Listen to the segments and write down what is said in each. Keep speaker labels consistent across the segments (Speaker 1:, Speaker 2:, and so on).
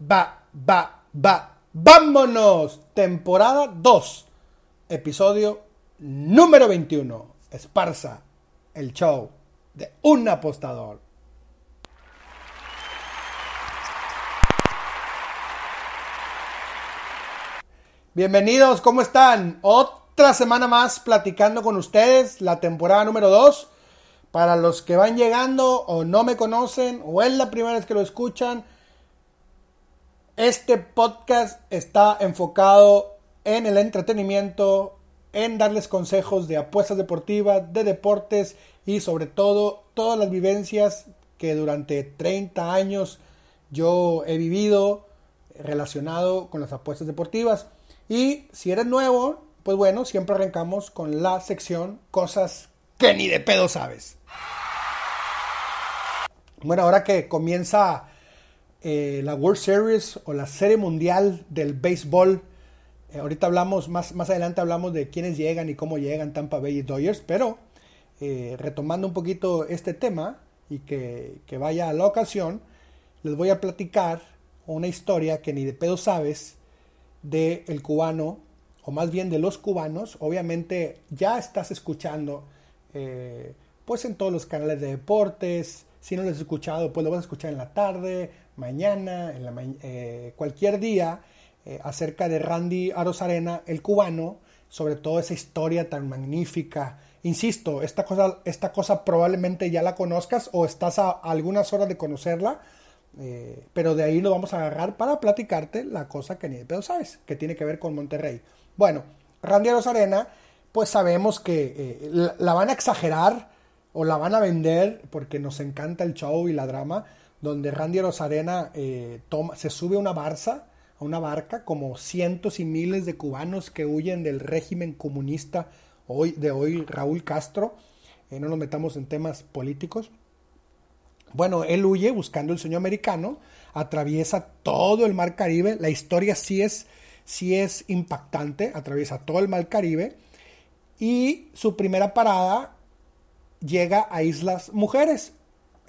Speaker 1: va, va, va. ¡Vámonos! Temporada 2. Episodio número 21. Esparza, el show de un apostador. Bienvenidos, ¿cómo están? Otra semana más platicando con ustedes, la temporada número 2. Para los que van llegando o no me conocen o es la primera vez que lo escuchan, este podcast está enfocado en el entretenimiento, en darles consejos de apuestas deportivas, de deportes y sobre todo todas las vivencias que durante 30 años yo he vivido relacionado con las apuestas deportivas. Y si eres nuevo, pues bueno, siempre arrancamos con la sección cosas que ni de pedo sabes. Bueno, ahora que comienza eh, la World Series o la Serie Mundial del Béisbol, eh, ahorita hablamos, más, más adelante hablamos de quiénes llegan y cómo llegan Tampa Bay y Dodgers, pero eh, retomando un poquito este tema y que, que vaya a la ocasión, les voy a platicar una historia que ni de pedo sabes del el cubano, o más bien de los cubanos. Obviamente ya estás escuchando, pues en todos los canales de deportes. Si no lo has escuchado, pues lo vas a escuchar en la tarde, mañana, en eh, cualquier día, eh, acerca de Randy Arozarena, el cubano, sobre todo esa historia tan magnífica. Insisto, esta cosa, esta cosa probablemente ya la conozcas o estás a algunas horas de conocerla, eh, pero de ahí lo vamos a agarrar para platicarte la cosa que ni de pedo sabes, que tiene que ver con Monterrey. Bueno, Randy Arozarena, pues sabemos que la, la van a exagerar o la van a vender porque nos encanta el show y la drama, donde Randy Arozarena eh, se sube a una barza, a una barca, como cientos y miles de cubanos que huyen del régimen comunista hoy, de hoy Raúl Castro. Eh, no nos metamos en temas políticos. Bueno, él huye buscando el sueño americano, atraviesa todo el mar Caribe. La historia sí es, sí es impactante, atraviesa todo el mar Caribe. Y su primera parada llega a Islas Mujeres,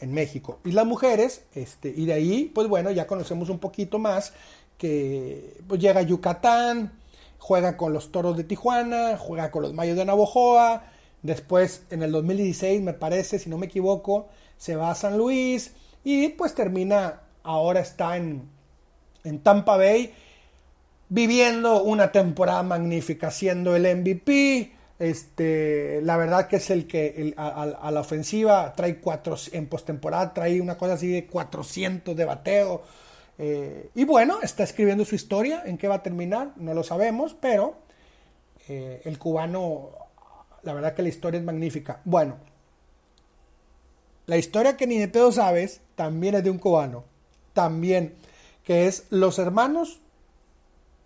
Speaker 1: en México. Islas Mujeres, este, y de ahí, pues bueno, ya conocemos un poquito más que pues llega a Yucatán, juega con los Toros de Tijuana, juega con los Mayos de Navojoa, después en el 2016 me parece, si no me equivoco, se va a San Luis y pues termina, ahora está en, en Tampa Bay viviendo una temporada magnífica, siendo el MVP. Este, la verdad que es el que a la ofensiva trae cuatro, en postemporada trae una cosa así de 400 de bateo. Eh, y bueno, está escribiendo su historia. ¿En qué va a terminar? No lo sabemos, pero eh, el cubano, la verdad que la historia es magnífica. Bueno, la historia que ni de pedo sabes también es de un cubano. También, que es los hermanos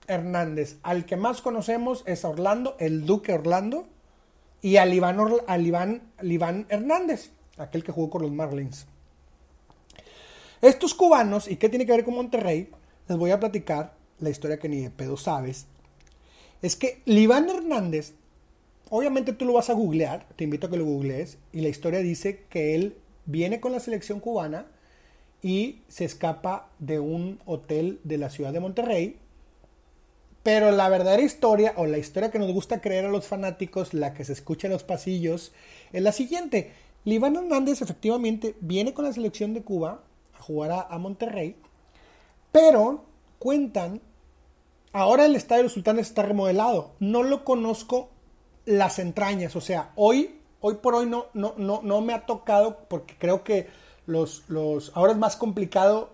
Speaker 1: Hernández. Al que más conocemos es a Orlando, el Duque Orlando, y al Iván, Hernández, aquel que jugó con los Marlins. Estos cubanos, ¿y qué tiene que ver con Monterrey? Les voy a platicar la historia que ni de pedo sabes. Es que Iván Hernández, obviamente tú lo vas a googlear, te invito a que lo googlees, y la historia dice que él viene con la selección cubana y se escapa de un hotel de la ciudad de Monterrey pero la verdadera historia, o la historia que nos gusta creer a los fanáticos, la que se escucha en los pasillos, es la siguiente. Liván Hernández efectivamente viene con la selección de Cuba a jugar a, Monterrey, pero cuentan, ahora el Estadio de los Sultanes está remodelado. No lo conozco las entrañas, o sea, hoy, hoy por hoy no, no, no, no me ha tocado, porque creo que los, los, ahora es más complicado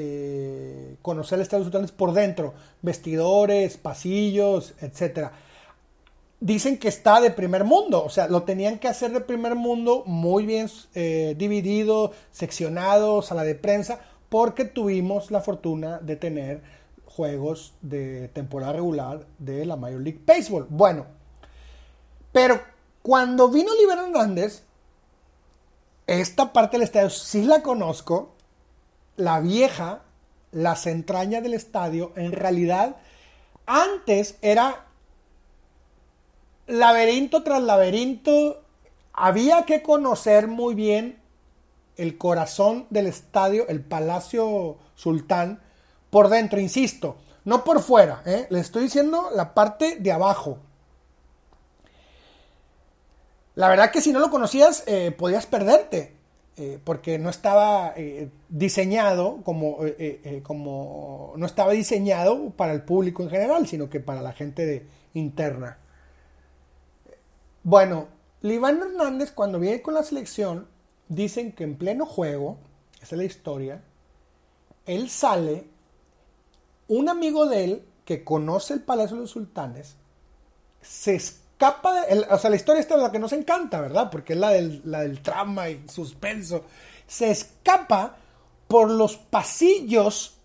Speaker 1: eh, conocer el Estadio Sultanes por dentro, vestidores, pasillos, etcétera. Dicen que está de primer mundo, o sea, lo tenían que hacer de primer mundo, muy bien eh, dividido, seccionado, sala de prensa, porque tuvimos la fortuna de tener juegos de temporada regular de la Major League Baseball. Bueno, pero cuando vino Oliver Hernández, esta parte del estadio sí la conozco, la vieja, las entrañas del estadio, en realidad antes era laberinto tras laberinto, había que conocer muy bien el corazón del estadio, el Palacio Sultán, por dentro, insisto, no por fuera, ¿eh? le estoy diciendo la parte de abajo. La verdad que si no lo conocías, eh, podías perderte, eh, porque no estaba diseñado como, como, no estaba diseñado para el público en general, sino que para la gente de, interna. Bueno, Liván Hernández cuando viene con la selección, dicen que en pleno juego, esa es la historia, él sale, un amigo de él que conoce el Palacio de los Sultanes, se de, o sea, la historia esta es la que nos encanta, ¿verdad? Porque es la del, la del trama y suspenso. Se escapa por los pasillos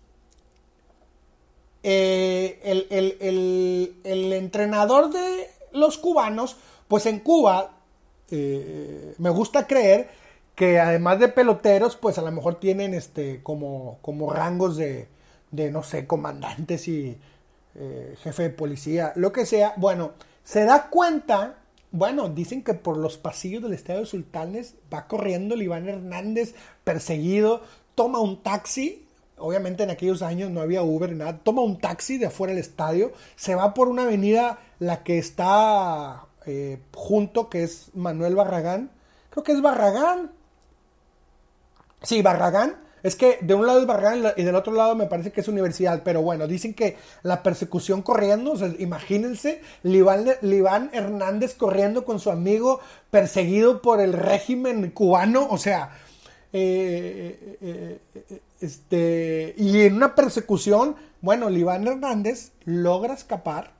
Speaker 1: eh, el, entrenador de los cubanos, pues en Cuba, eh, me gusta creer que además de peloteros, pues a lo mejor tienen este como, como rangos de, de, no sé, comandantes y eh, jefe de policía, lo que sea. Bueno, se da cuenta, bueno, dicen que por los pasillos del Estadio de Sultanes va corriendo el Iván Hernández perseguido, toma un taxi, obviamente en aquellos años no había Uber ni nada, toma un taxi de afuera del estadio, se va por una avenida, la que está eh, junto, que es Manuel Barragán, creo que es Barragán, Sí, Barragán. Es que de un lado es Barragán y del otro lado me parece que es universidad. Pero bueno, dicen que la persecución corriendo, imagínense, Liván, Hernández corriendo con su amigo perseguido por el régimen cubano. O sea, eh, eh, eh, este, y en una persecución, bueno, Liván Hernández logra escapar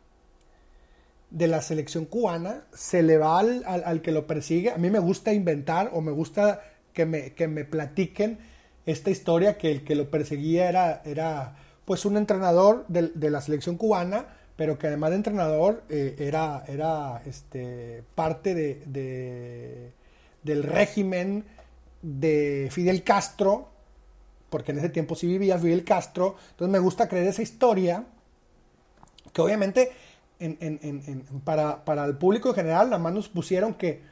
Speaker 1: de la selección cubana, se le va al que lo persigue. A mí me gusta inventar o me gusta que me, que me platiquen esta historia, que el que lo perseguía era, era pues un entrenador de, la selección cubana, pero que además de entrenador eh, era, era este, parte de, del régimen de Fidel Castro, porque en ese tiempo sí vivía Fidel Castro, entonces me gusta creer esa historia, que obviamente para, para, el público en general, nada más nos pusieron que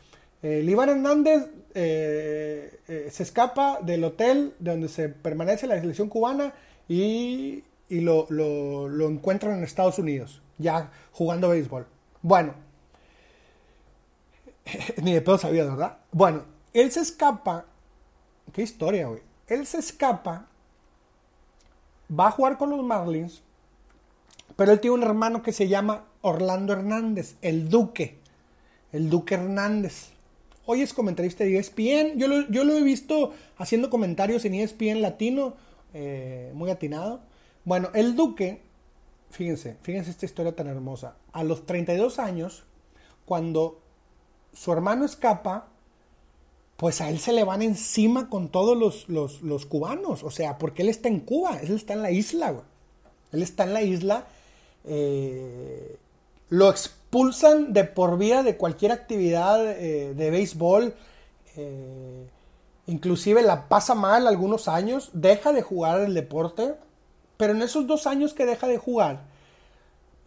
Speaker 1: Iván Hernández eh, eh, se escapa del hotel donde se permanece la selección cubana y, lo, encuentran en Estados Unidos, ya jugando béisbol. Bueno, ni de pedo sabía, ¿verdad? Bueno, él se escapa. Qué historia, güey. Él se escapa, va a jugar con los Marlins, pero él tiene un hermano que se llama Orlando Hernández, el Duque. El Duque Hernández hoy es comentarista de ESPN. Yo lo, yo lo he visto haciendo comentarios en ESPN latino, eh, muy atinado. Bueno, el Duque, fíjense, fíjense esta historia tan hermosa. A los 32 años, cuando su hermano escapa, pues a él se le van encima con todos los, cubanos. O sea, porque él está en Cuba, él está en la isla, Él está en la isla. Eh, lo expulsan de por vida de cualquier actividad eh, de béisbol. Eh, inclusive la pasa mal algunos años, deja de jugar el deporte, pero en esos dos años que deja de jugar,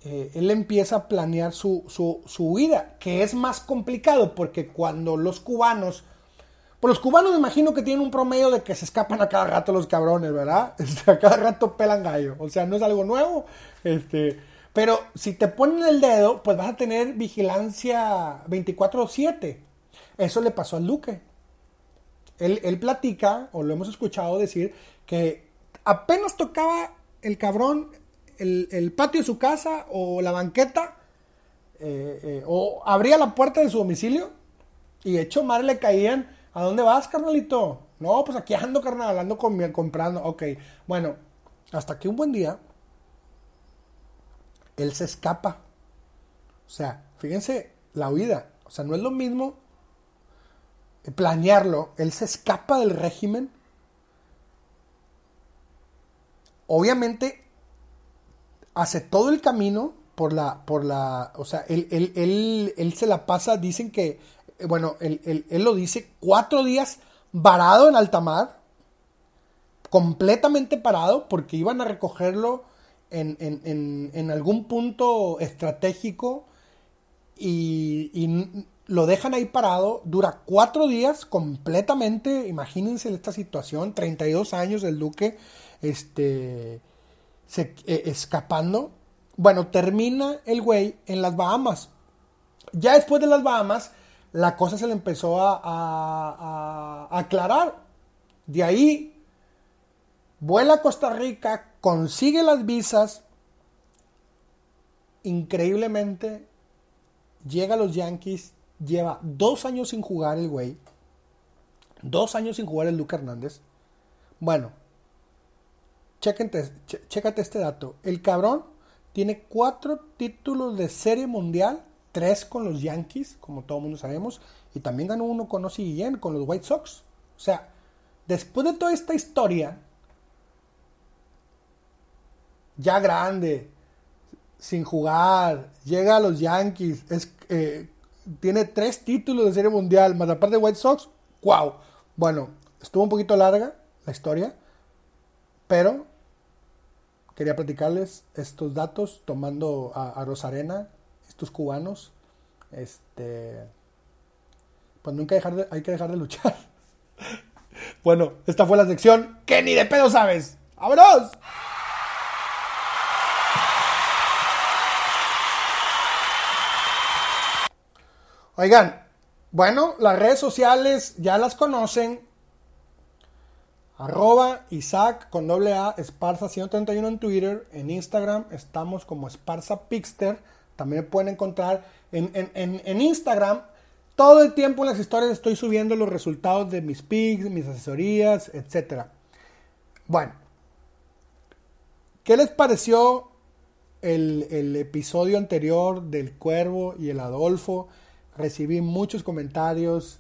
Speaker 1: eh, él empieza a planear su, su, su, huida, que es más complicado porque cuando los cubanos, pues los cubanos me imagino que tienen un promedio de que se escapan a cada rato los cabrones, ¿verdad? Este, a cada rato pelan gallo, o sea, no es algo nuevo, este pero si te ponen el dedo, pues vas a tener vigilancia 24/7. Eso le pasó al Duque. Él, platica, o lo hemos escuchado decir, que apenas tocaba el cabrón el, patio de su casa o la banqueta, eh, eh, o abría la puerta de su domicilio y hecho madre le caían, ¿a dónde vas, carnalito? No, pues aquí ando, carnal, ando comprando. Ok, bueno, hasta que un buen día él se escapa. O sea, fíjense la huida. O sea, no es lo mismo planearlo. Él se escapa del régimen. obviamente hace todo el camino por la, por la, o sea, él, él, él, él se la pasa, dicen que, bueno, él, él, lo dice, cuatro días varado en alta mar, completamente parado, porque iban a recogerlo en, en, en, algún punto estratégico y, lo dejan ahí parado, dura cuatro días completamente, imagínense esta situación, 32 años del duque, este, se, eh, escapando. Bueno, termina el güey en las Bahamas. Ya después de las Bahamas, la cosa se le empezó a, a aclarar. De ahí, vuela a Costa Rica, consigue las visas. Increíblemente, llega a los Yankees, lleva dos años sin jugar el güey. Dos años sin jugar el Luke Hernández. Bueno, chécate este dato. El cabrón tiene cuatro títulos de serie mundial, tres con los Yankees, como todo mundo sabemos, y también ganó uno con Ozzy Guillén, con los White Sox. O sea, después de toda esta historia, ya grande, sin jugar, llega a los Yankees, es, eh, tiene tres títulos de serie mundial, más aparte de White Sox, wow. Bueno, estuvo un poquito larga la historia, pero quería platicarles estos datos tomando a, Rosarena, estos cubanos. Este, pues nunca dejar hay que dejar de luchar. bueno, esta fue la sección que ni de pedo sabes. ¡Vámonos! Oigan, bueno, las redes sociales ya las conocen. Arroba Isaac con doble A, Esparza 131 en Twitter. En Instagram estamos como Esparza Pixter. También pueden encontrar en, en, Instagram. Todo el tiempo en las historias estoy subiendo los resultados de mis pigs, mis asesorías, etc. Bueno, ¿qué les pareció el, el episodio anterior del Cuervo y el Adolfo? Recibí muchos comentarios.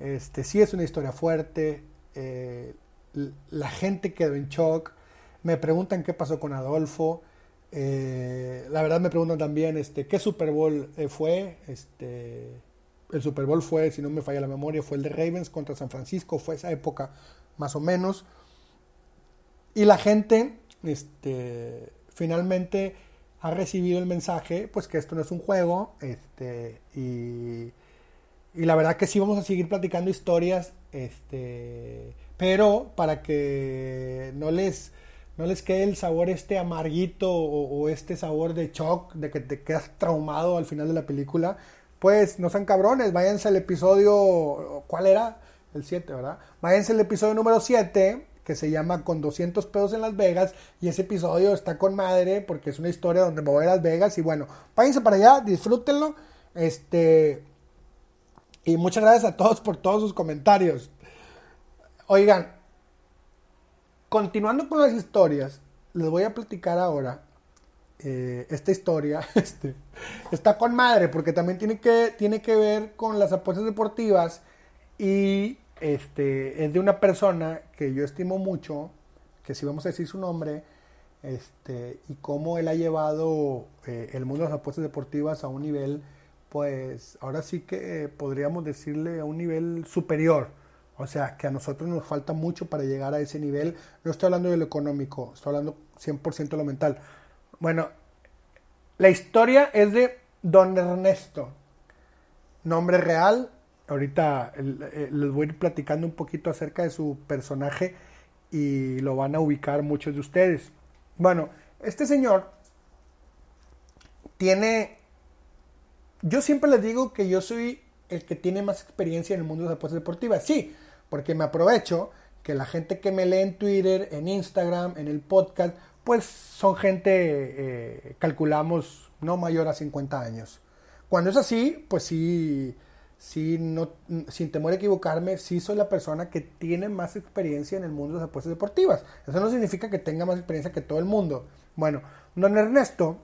Speaker 1: Este, sí es una historia fuerte. Eh, la gente quedó en shock. Me preguntan qué pasó con Adolfo. Eh, la verdad me preguntan también este, qué Super Bowl eh, fue. Este, el Super Bowl fue, si no me falla la memoria, fue el de Ravens contra San Francisco. Fue esa época más o menos. Y la gente este, finalmente ha recibido el mensaje, pues que esto no es un juego, este, y, y la verdad que sí vamos a seguir platicando historias, este, pero para que no les, no les quede el sabor este amarguito o, este sabor de shock, de que te quedas traumado al final de la película, pues no sean cabrones, váyanse al episodio, ¿cuál era? El 7, ¿verdad? Váyanse al episodio número 7 que se llama Con 200 pedos en Las Vegas y ese episodio está con madre porque es una historia donde me voy a Las Vegas y bueno, váyanse para allá, disfrútenlo. Este y muchas gracias a todos por todos sus comentarios. Oigan, continuando con las historias, les voy a platicar ahora eh, esta historia. Este, está con madre porque también tiene que, tiene que ver con las apuestas deportivas y este, es de una persona que yo estimo mucho, que si vamos a decir su nombre, este, y cómo él ha llevado eh, el mundo de las apuestas deportivas a un nivel, pues ahora sí que podríamos decirle a un nivel superior. O sea, que a nosotros nos falta mucho para llegar a ese nivel. No estoy hablando de lo económico, estoy hablando 100% de lo mental. Bueno, la historia es de Don Ernesto. Nombre real, ahorita eh, les voy a ir platicando un poquito acerca de su personaje y lo van a ubicar muchos de ustedes. Bueno, este señor tiene... Yo siempre les digo que yo soy el que tiene más experiencia en el mundo de las apuestas deportivas. Sí, porque me aprovecho que la gente que me lee en Twitter, en Instagram, en el podcast, pues son gente, eh, calculamos, no mayor a 50 años. Cuando es así, pues sí, no, sin temor a equivocarme, sí soy la persona que tiene más experiencia en el mundo de las apuestas deportivas. Eso no significa que tenga más experiencia que todo el mundo. Bueno, don Ernesto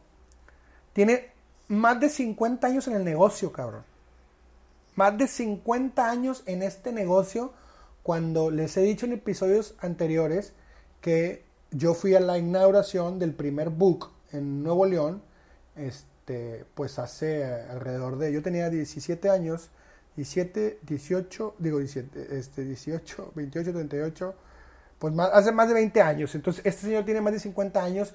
Speaker 1: tiene más de 50 años en el negocio, cabrón. Más de 50 años en este negocio cuando les he dicho en episodios anteriores que yo fui a la inauguración del primer book en Nuevo León, este, pues hace alrededor de, yo tenía 17 años, 17, 18, digo 17, este, 18, 28, 38, pues hace más de 20 años. Entonces, este señor tiene más de 50 años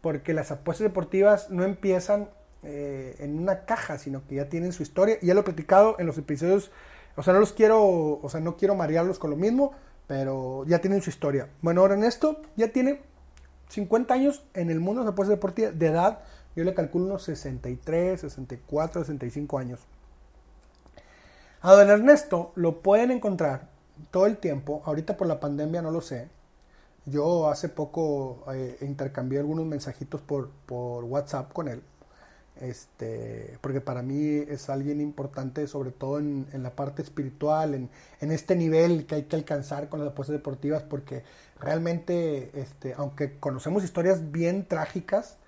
Speaker 1: porque las apuestas deportivas no empiezan eh, en una caja, sino que ya tienen su historia. Y ya lo he platicado en los episodios, o sea, no los quiero, o sea, no quiero marearlos con lo mismo, pero ya tienen su historia. Bueno, ahora en esto ya tiene 50 años en el mundo de las apuestas deportivas de edad. Yo le calculo unos 63, 64, 65 años. A don Ernesto lo pueden encontrar todo el tiempo. Ahorita por la pandemia no lo sé. Yo hace poco eh, intercambié algunos mensajitos por, por WhatsApp con él este, porque para mí es alguien importante, sobre todo en, la parte espiritual, en, en, este nivel que hay que alcanzar con las apuestas deportivas, porque realmente, este, aunque conocemos historias bien trágicas,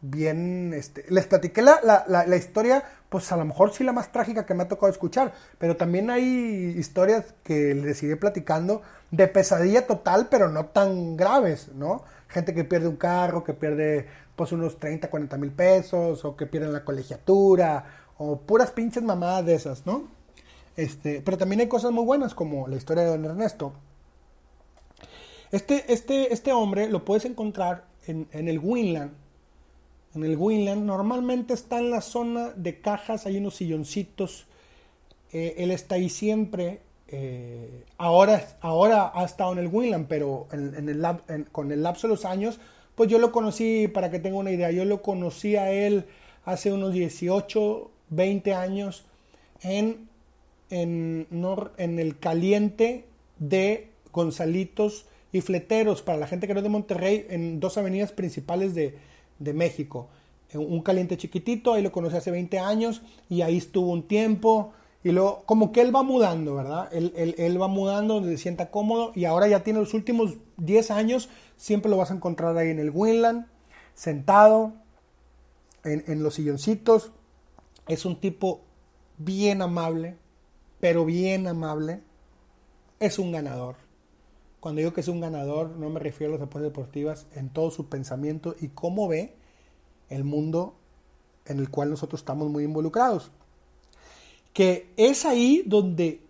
Speaker 1: bien, este, les platiqué la, la, la, historia, pues a lo mejor sí la más trágica que me ha tocado escuchar, pero también hay historias que les iré platicando de pesadilla total, pero no tan graves, ¿no? Gente que pierde un carro, que pierde pues unos 30, 40 mil pesos, o que pierden la colegiatura, o puras pinches mamadas de esas, ¿no? Este, pero también hay cosas muy buenas, como la historia de don Ernesto. Este, este, este hombre lo puedes encontrar en, el Winland. En el Winland normalmente está en la zona de cajas, hay unos silloncitos. Eh, él está ahí siempre. Eh, ahora, ahora ha estado en el Winland, pero en, el, con el lapso de los años pues yo lo conocí, para que tenga una idea, yo lo conocí a él hace unos 18, 20 años en, en, en el caliente de Gonzalitos y Fleteros, para la gente que no es de Monterrey, en dos avenidas principales de, de México. Un caliente chiquitito, ahí lo conocí hace 20 años y ahí estuvo un tiempo. Y luego, como que él va mudando, ¿verdad? Él, él, él, va mudando donde se sienta cómodo y ahora ya tiene los últimos 10 años Siempre lo vas a encontrar ahí en el Winland, sentado en, los silloncitos. Es un tipo bien amable, pero bien amable. Es un ganador. Cuando digo que es un ganador, no me refiero a las apuestas deportivas, en todo su pensamiento y cómo ve el mundo en el cual nosotros estamos muy involucrados. Que es ahí donde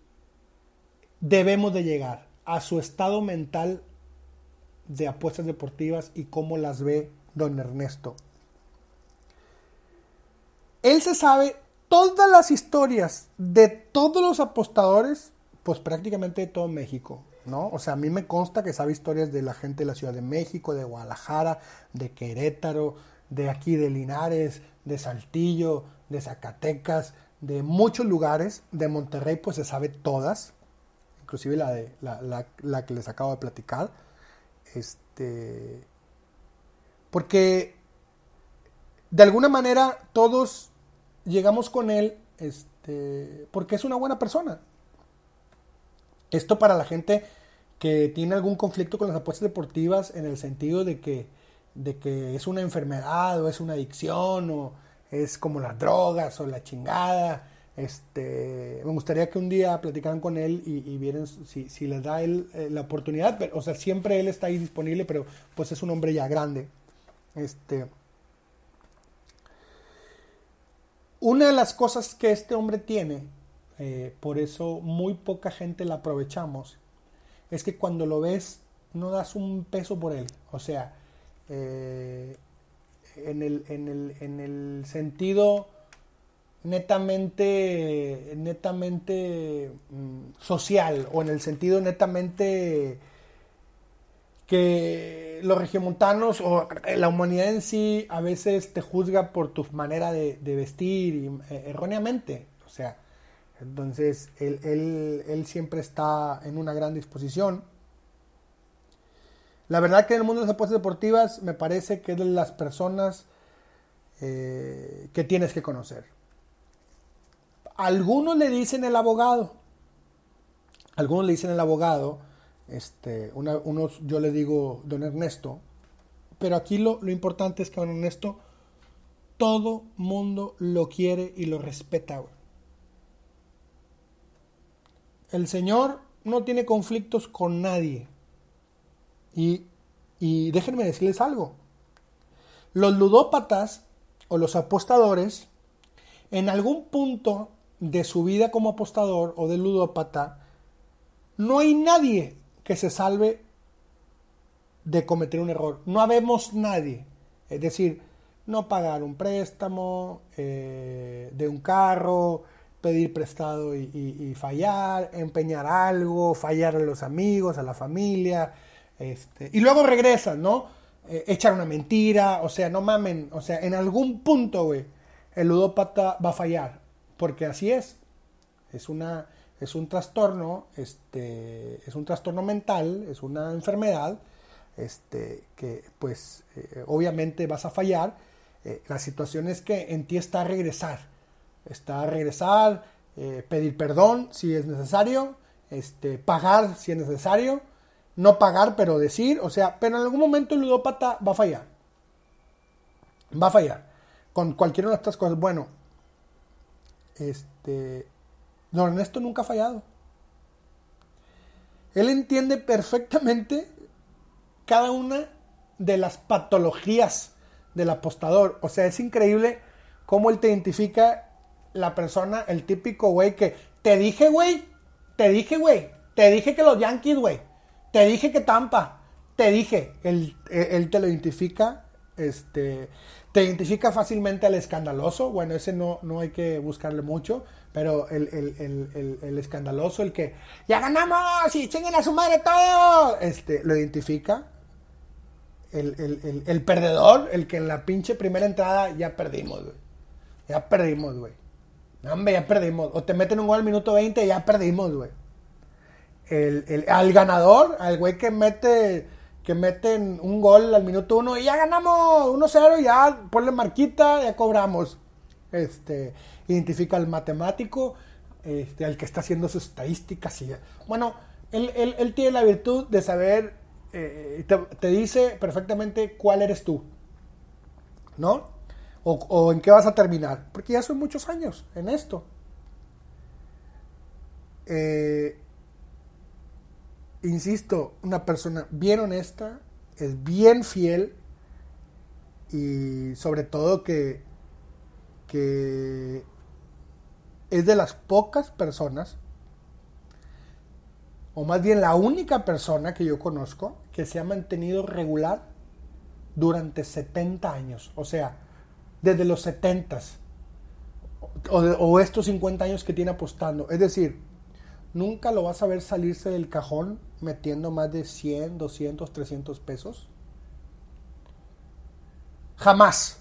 Speaker 1: debemos de llegar, a su estado mental de apuestas deportivas y cómo las ve don Ernesto. Él se sabe todas las historias de todos los apostadores, pues prácticamente de todo México, ¿no? O sea, a mí me consta que sabe historias de la gente de la Ciudad de México, de Guadalajara, de Querétaro, de aquí de Linares, de Saltillo, de Zacatecas, de muchos lugares, de Monterrey, pues se sabe todas, inclusive la, de, la, la que les acabo de platicar este. Porque de alguna manera todos llegamos con él este, porque es una buena persona. Esto para la gente que tiene algún conflicto con las apuestas deportivas en el sentido de que, de que es una enfermedad o es una adicción o es como las drogas o la chingada este, me gustaría que un día platicaran con él y, vieran si, si, les da él eh, la oportunidad. o sea, siempre él está ahí disponible, pero pues es un hombre ya grande. Este, una de las cosas que este hombre tiene, eh, por eso muy poca gente la aprovechamos, es que cuando lo ves no das un peso por él. O sea, eh, en, el, en, el, en el sentido netamente, netamente mm, social o en el sentido netamente que los regiomontanos o la humanidad en sí a veces te juzga por tu manera de, vestir y, eh, erróneamente. O sea, entonces él, él, siempre está en una gran disposición. La verdad que en el mundo de las apuestas deportivas me parece que es de las personas eh, que tienes que conocer. Algunos le dicen el abogado. Algunos le dicen el abogado. Este, unos yo le digo don Ernesto. Pero aquí lo, lo importante es que don Ernesto todo mundo lo quiere y lo respeta. El Señor no tiene conflictos con nadie. Y Y déjenme decirles algo. Los ludópatas o los apostadores, en algún punto de su vida como apostador o de ludópata, no hay nadie que se salve de cometer un error. No habemos nadie. Es decir, no pagar un préstamo eh, de un carro, pedir prestado y, fallar, empeñar algo, fallar a los amigos, a la familia, este, y luego regresan, ¿no? Eh, echar una mentira, o sea, no mamen, o sea, en algún punto, güey, el ludópata va a fallar, porque así es, es una, es un trastorno, este, es un trastorno mental, es una enfermedad, este, que pues eh, obviamente vas a fallar, eh, la situación es que en ti está regresar, está regresar, eh, pedir perdón si es necesario, este, pagar si es necesario, no pagar pero decir, o sea, pero en algún momento el ludópata va a fallar, va a fallar con cualquiera de estas cosas. Bueno, este, don Ernesto nunca ha fallado. Él entiende perfectamente cada una de las patologías del apostador. O sea, es increíble cómo él te identifica la persona, el típico güey que te dije, güey, te dije, güey, te dije que los Yankees, güey, te dije que Tampa, te dije, él, él te lo identifica, este, te identifica fácilmente al escandaloso, bueno, ese no, no hay que buscarle mucho, pero el, el, el, escandaloso, el que ya ganamos y chinguen a su madre todo, este, lo identifica, el, perdedor, el que en la pinche primera entrada ya perdimos, güey. Ya perdimos, güey. Hombre, ya perdimos. O te meten un gol al minuto 20 y ya perdimos, güey. El, al ganador, al güey que mete que meten un gol al minuto 1 y ya ganamos 1-0, ya ponle marquita, ya cobramos. Este, identifica al matemático, este, al que está haciendo sus estadísticas. Y, bueno, él, él tiene la virtud de saber eh, te, dice perfectamente cuál eres tú, ¿no? O, en qué vas a terminar, porque ya son muchos años en esto. Eh, insisto, una persona bien honesta, es bien fiel y sobre todo que, que es de las pocas personas o más bien la única persona que yo conozco que se ha mantenido regular durante 70 años. O sea, desde los 70 o, o estos 50 años que tiene apostando. Es decir, nunca lo vas a ver salirse del cajón metiendo más de 100, 200, 300 pesos. Jamás.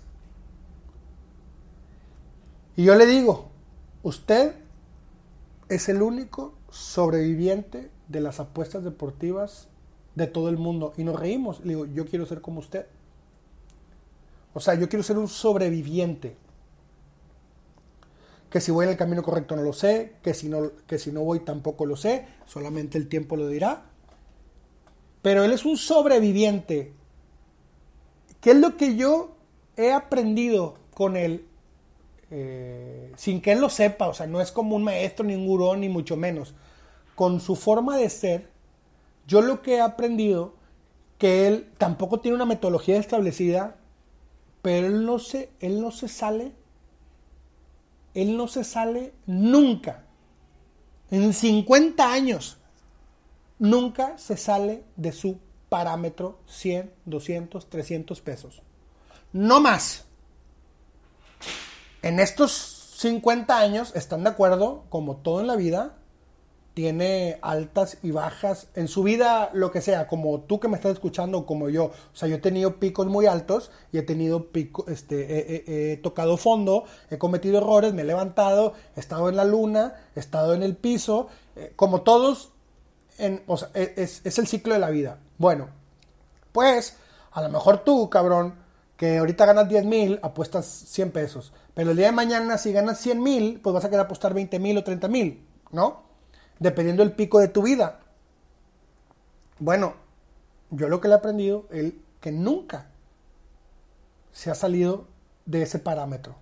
Speaker 1: Y yo le digo, usted es el único sobreviviente de las apuestas deportivas de todo el mundo. Y nos reímos. Le digo, yo quiero ser como usted. O sea, yo quiero ser un sobreviviente. Que si voy en el camino correcto no lo sé, que si no, que si no voy tampoco lo sé, solamente el tiempo lo dirá. Pero él es un sobreviviente. ¿Qué es lo que yo he aprendido con él eh, sin que él lo sepa? O sea, no es como un maestro, ni un gurú, ni mucho menos con su forma de ser, yo lo que he aprendido, que él tampoco tiene una metodología establecida, pero él no se, él no se sale, él no se sale nunca. En 50 años, nunca se sale de su parámetro 100, 200, 300 pesos. No más. En estos 50 años, ¿están de acuerdo? Como todo en la vida, tiene altas y bajas en su vida, lo que sea, como tú que me estás escuchando, como yo. O sea, yo he tenido picos muy altos y he tenido pico, este, he, tocado fondo, he cometido errores, me he levantado, he estado en la luna, he estado en el piso, eh, como todos, en, o sea, e, es, es el ciclo de la vida. Bueno, pues a lo mejor tú, cabrón, que ahorita ganas 10 mil, apuestas 100 pesos. Pero el día de mañana, si ganas 100 mil, pues vas a querer apostar 20 mil o 30 mil, ¿no? Dependiendo del pico de tu vida. Bueno, yo lo que le he aprendido es que nunca se ha salido de ese parámetro.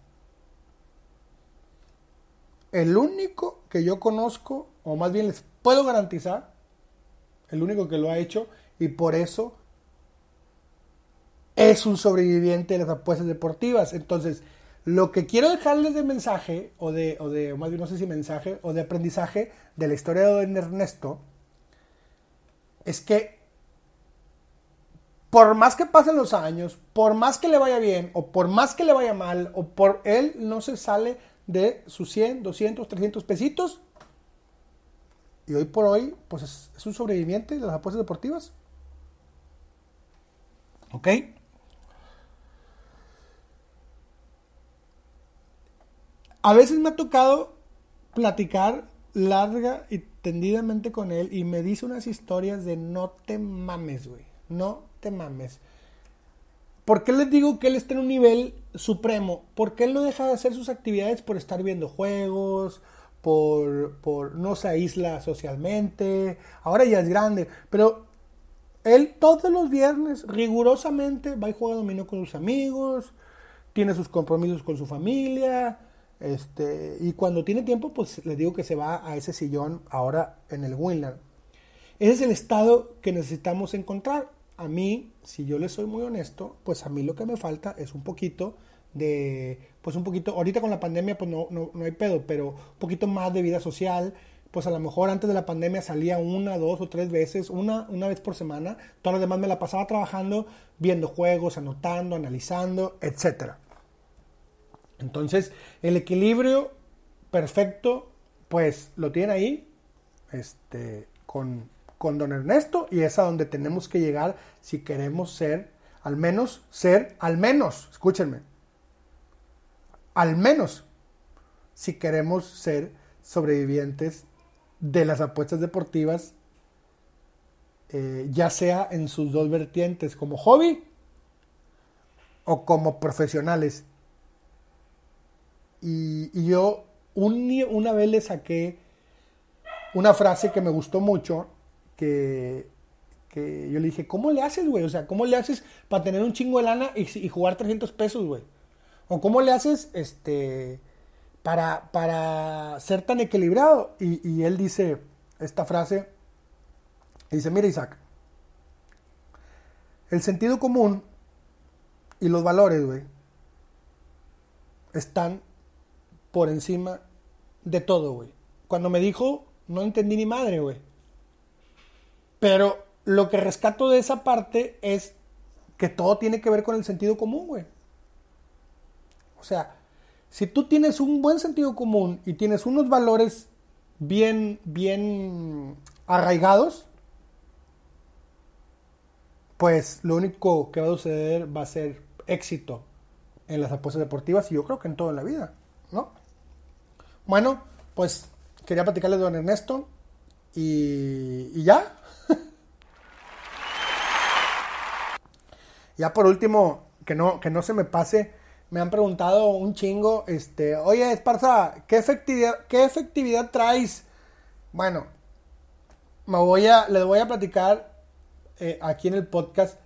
Speaker 1: El único que yo conozco, o más bien les puedo garantizar, el único que lo ha hecho, y por eso es un sobreviviente de las apuestas deportivas. Entonces, lo que quiero dejarles de mensaje, o de, o de más bien no sé si mensaje, o de aprendizaje de la historia de Don Ernesto, es que por más que pasen los años, por más que le vaya bien, o por más que le vaya mal, o por él no se sale de sus 100, 200, 300 pesitos. Y hoy por hoy, pues es, es un sobreviviente de las apuestas deportivas. ¿Ok? A veces me ha tocado platicar larga y tendidamente con él y me dice unas historias de no te mames, güey. No te mames. ¿Por qué les digo que él está en un nivel supremo? Porque él no deja de hacer sus actividades por estar viendo juegos, por, por no se aísla socialmente. Ahora ya es grande, pero él todos los viernes rigurosamente va y juega dominó con sus amigos, tiene sus compromisos con su familia, este, y cuando tiene tiempo, pues le digo que se va a ese sillón ahora en el Winland. Ese es el estado que necesitamos encontrar. A mí, si yo le soy muy honesto, pues a mí lo que me falta es un poquito de, pues un poquito, ahorita con la pandemia pues no, no, no hay pedo, pero un poquito más de vida social, pues a lo mejor antes de la pandemia salía una, dos o tres veces, una, una vez por semana, todo lo demás me la pasaba trabajando, viendo juegos, anotando, analizando, etcétera. Entonces, el equilibrio perfecto, pues lo tiene ahí, este, con, con don Ernesto, y es a donde tenemos que llegar si queremos ser, al menos, ser, al menos, escúchenme, al menos, si queremos ser sobrevivientes de las apuestas deportivas, eh, ya sea en sus dos vertientes, como hobby o como profesionales. Y, yo una vez le saqué una frase que me gustó mucho, que, que yo le dije, ¿cómo le haces, güey? O sea, ¿cómo le haces para tener un chingo de lana y, jugar 300 pesos, güey? ¿O cómo le haces este, para, para ser tan equilibrado? Y él dice esta frase, dice, mira Isaac, el sentido común y los valores, güey, están por encima de todo, güey. Cuando me dijo, no entendí ni madre, güey. Pero lo que rescato de esa parte es que todo tiene que ver con el sentido común, güey. O sea, si tú tienes un buen sentido común y tienes unos valores bien, bien arraigados, pues lo único que va a suceder va a ser éxito en las apuestas deportivas y yo creo que en toda la vida. Bueno, pues quería platicarles de don Ernesto y, ya. ya por último, que no, que no se me pase, me han preguntado un chingo, este, oye, Esparza, ¿qué efectividad, qué efectividad traes? Bueno, me voy a, les voy a platicar eh, aquí en el podcast.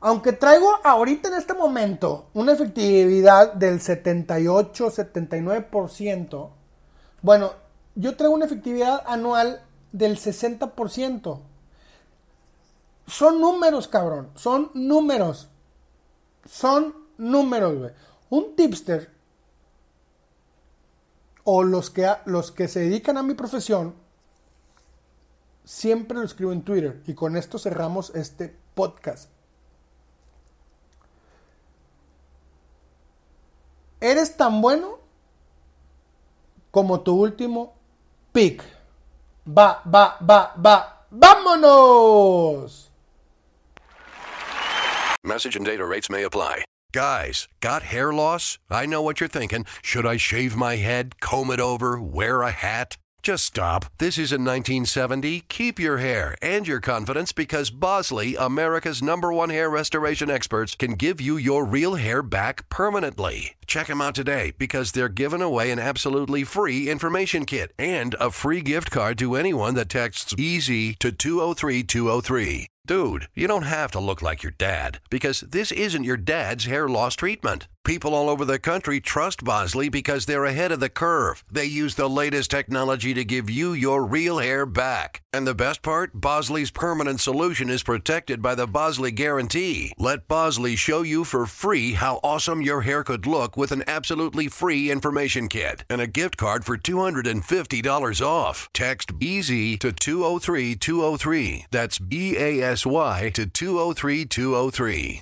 Speaker 1: Aunque traigo ahorita en este momento una efectividad del 78-79%, bueno, yo traigo una efectividad anual del 60%. Son números, cabrón. Son números. Son números, güey. Un tipster o los que, los que se dedican a mi profesión, siempre lo escribo en Twitter. Y con esto cerramos este podcast. Eres tan bueno como tu último pick. Va, va, va, va. ¡Vámonos!
Speaker 2: Message and data rates may apply. Guys, got hair loss? I know what you're thinking. Should I shave my head, comb it over, wear a hat? Just stop. This isn't 1970. Keep your hair and your confidence because Bosley, America's number one hair restoration experts, can give you your real hair back permanently. Check them out today because they're giving away an absolutely free information kit and a free gift card to anyone that texts EASY to 203203. Dude, you don't have to look like your dad because this isn't your dad's hair loss treatment. People all over the country trust Bosley because they're ahead of the curve. They use the latest technology to give you your real hair back. And the best part? Bosley's permanent solution is protected by the Bosley Guarantee. Let Bosley show you for free how awesome your hair could look with an absolutely free information kit and a gift card for $250 off. Text BZ to 203 203. That's B A S Y to 203 203.